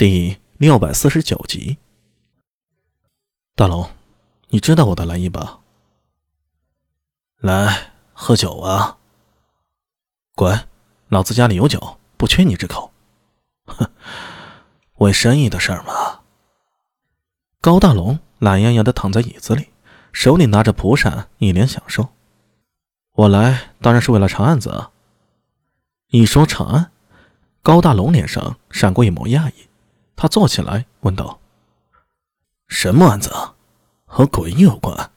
第六百四十九集，大龙，你知道我的来意吧？来喝酒啊！滚！老子家里有酒，不缺你这口。哼，为生意的事儿嘛。高大龙懒洋洋的躺在椅子里，手里拿着蒲扇，一脸享受。我来当然是为了查案子啊！一说查案，高大龙脸上闪过一抹讶异。他坐起来问道：“什么案子？和鬼有关？”“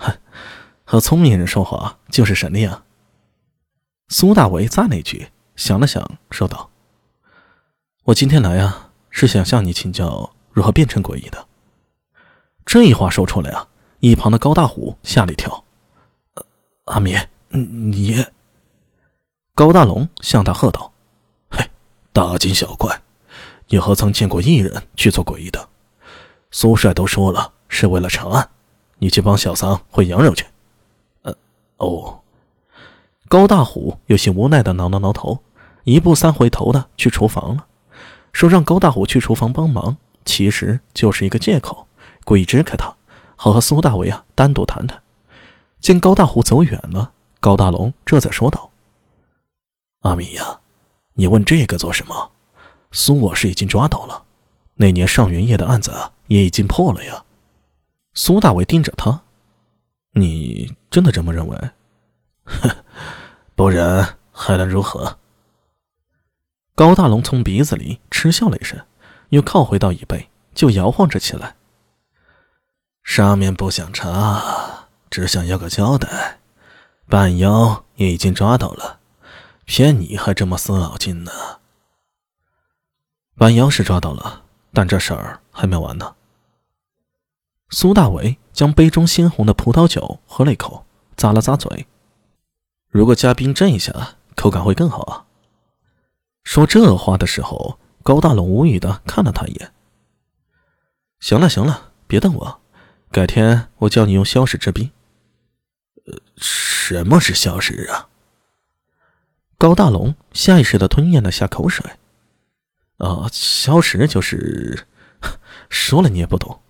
哼，和聪明人说话就是神力啊。”苏大为赞了一句，想了想，说道：“我今天来啊，是想向你请教如何变成诡异的。”这一话说出来啊，一旁的高大虎吓了一跳。“阿米，你……”高大龙向他喝道：“嘿，大惊小怪！”你何曾见过一人去做诡异的？苏帅都说了是为了查案，你去帮小桑回羊肉去。呃，哦。高大虎有些无奈的挠了挠头，一步三回头的去厨房了。说让高大虎去厨房帮忙，其实就是一个借口，故意支开他，好和苏大为啊单独谈谈。见高大虎走远了，高大龙这才说道：“阿米呀，你问这个做什么？”苏我是已经抓到了，那年上元夜的案子也已经破了呀。苏大伟盯着他：“你真的这么认为？”“哼，不然还能如何？”高大龙从鼻子里嗤笑了一声，又靠回到椅背，就摇晃着起来。上面不想查，只想要个交代。半妖也已经抓到了，骗你还这么死脑筋呢？半妖是抓到了，但这事儿还没完呢。苏大伟将杯中鲜红的葡萄酒喝了一口，咂了咂嘴。如果加冰镇一下，口感会更好啊。说这话的时候，高大龙无语的看了他一眼。行了行了，别瞪我，改天我教你用消食之冰。呃，什么是消食啊？高大龙下意识的吞咽了下口水。啊，消食就是说了你也不懂。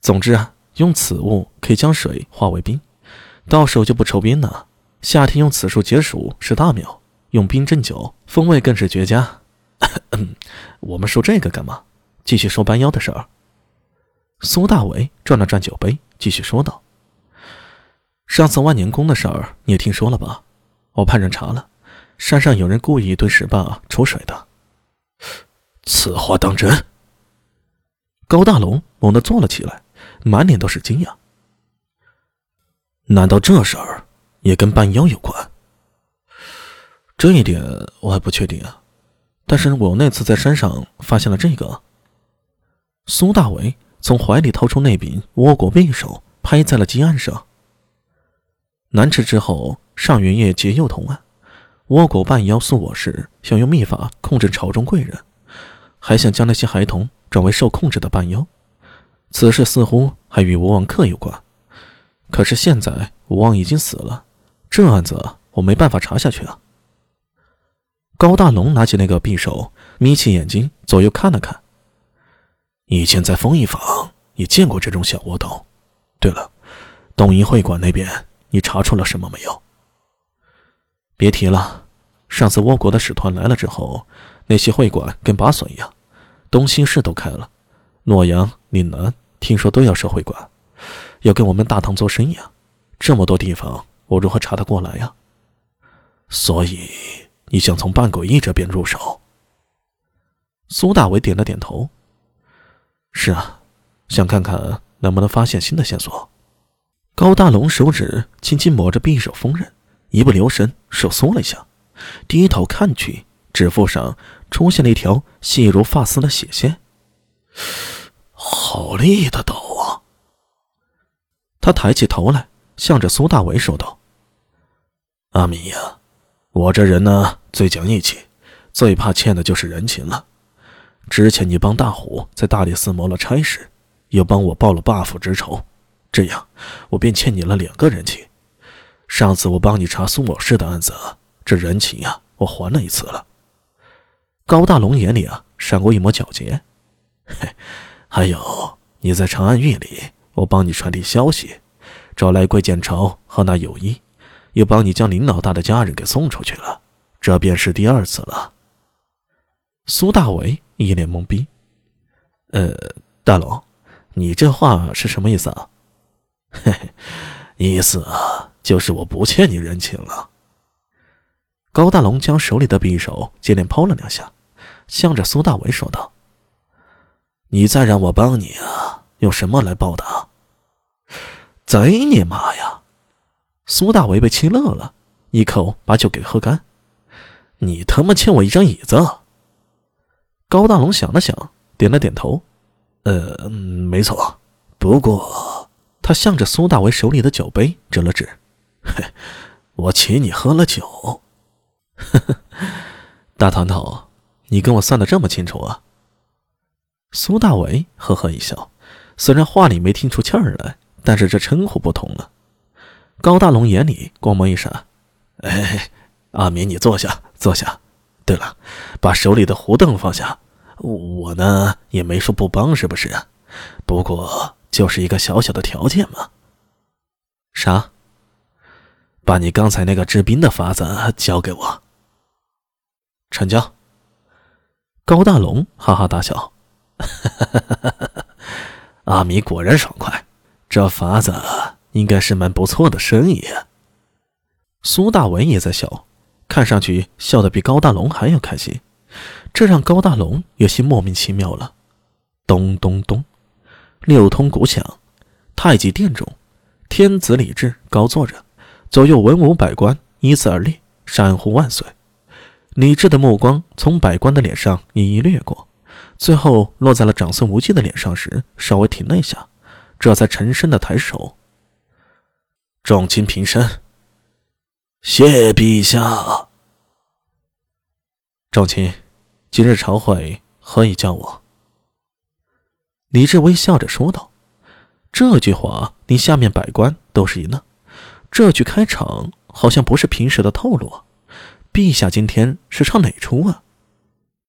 总之啊，用此物可以将水化为冰，到手就不愁冰了。夏天用此术解暑是大妙，用冰镇酒，风味更是绝佳。我们说这个干嘛？继续说搬妖的事儿。苏大伟转了转酒杯，继续说道：“上次万年宫的事儿你也听说了吧？我派人查了，山上有人故意对石坝抽水的。”此话当真？高大龙猛地坐了起来，满脸都是惊讶。难道这事儿也跟半妖有关？这一点我还不确定啊。但是我那次在山上发现了这个。苏大伟从怀里掏出那柄倭国匕首，拍在了鸡案上。南池之后，上元夜结幼童案，倭国半妖素我氏想用秘法控制朝中贵人。还想将那些孩童转为受控制的半妖，此事似乎还与吴王克有关。可是现在吴王已经死了，这案子我没办法查下去啊。高大龙拿起那个匕首，眯起眼睛左右看了看。以前在丰益坊也见过这种小倭刀。对了，东瀛会馆那边你查出了什么没有？别提了，上次倭国的使团来了之后，那些会馆跟拔笋一样。东西市都开了，洛阳、岭南听说都要设会馆，要跟我们大唐做生意啊！这么多地方，我如何查得过来呀？所以你想从半诡异这边入手？苏大伟点了点头。是啊，想看看能不能发现新的线索。高大龙手指轻轻抹着匕首锋刃，一不留神手缩了一下，低头看去。指腹上出现了一条细如发丝的血线，好利的刀啊！他抬起头来，向着苏大为说道：“阿米呀，我这人呢最讲义气，最怕欠的就是人情了。之前你帮大虎在大理寺谋了差事，又帮我报了霸府之仇，这样我便欠你了两个人情。上次我帮你查苏某氏的案子，这人情呀，我还了一次了。”高大龙眼里啊闪过一抹皎洁。嘿，还有你在长安狱里，我帮你传递消息，找来桂建朝和那友谊，又帮你将林老大的家人给送出去了，这便是第二次了。苏大为一脸懵逼。呃，大龙，你这话是什么意思啊？嘿嘿，意思啊，就是我不欠你人情了。高大龙将手里的匕首接连抛了两下，向着苏大为说道：“你再让我帮你啊，用什么来报答？”贼你妈呀！苏大为被气乐了，一口把酒给喝干。你他妈欠我一张椅子！高大龙想了想，点了点头：“呃，没错。不过……”他向着苏大为手里的酒杯指了指：“嘿，我请你喝了酒。”呵呵，大团头，你跟我算的这么清楚啊？苏大伟呵呵一笑，虽然话里没听出气儿来，但是这称呼不同了。高大龙眼里光芒一闪：“哎，阿明，你坐下，坐下。对了，把手里的胡凳放下。我呢也没说不帮，是不是？不过就是一个小小的条件嘛。啥？把你刚才那个治病的法子交给我。”成交。高大龙哈哈大笑，阿米果然爽快，这法子应该是门不错的生意。苏大文也在笑，看上去笑得比高大龙还要开心，这让高大龙有些莫名其妙了。咚咚咚，六通鼓响，太极殿中，天子李治高坐着，左右文武百官依次而立，山呼万岁。李治的目光从百官的脸上一一掠过，最后落在了长孙无忌的脸上时，稍微停了一下，这才沉声的抬手：“众卿平身，谢陛下。”众卿，今日朝会何以叫我？李治微笑着说道：“这句话，你下面百官都是一愣。这句开场好像不是平时的套路。”啊陛下今天是唱哪出啊？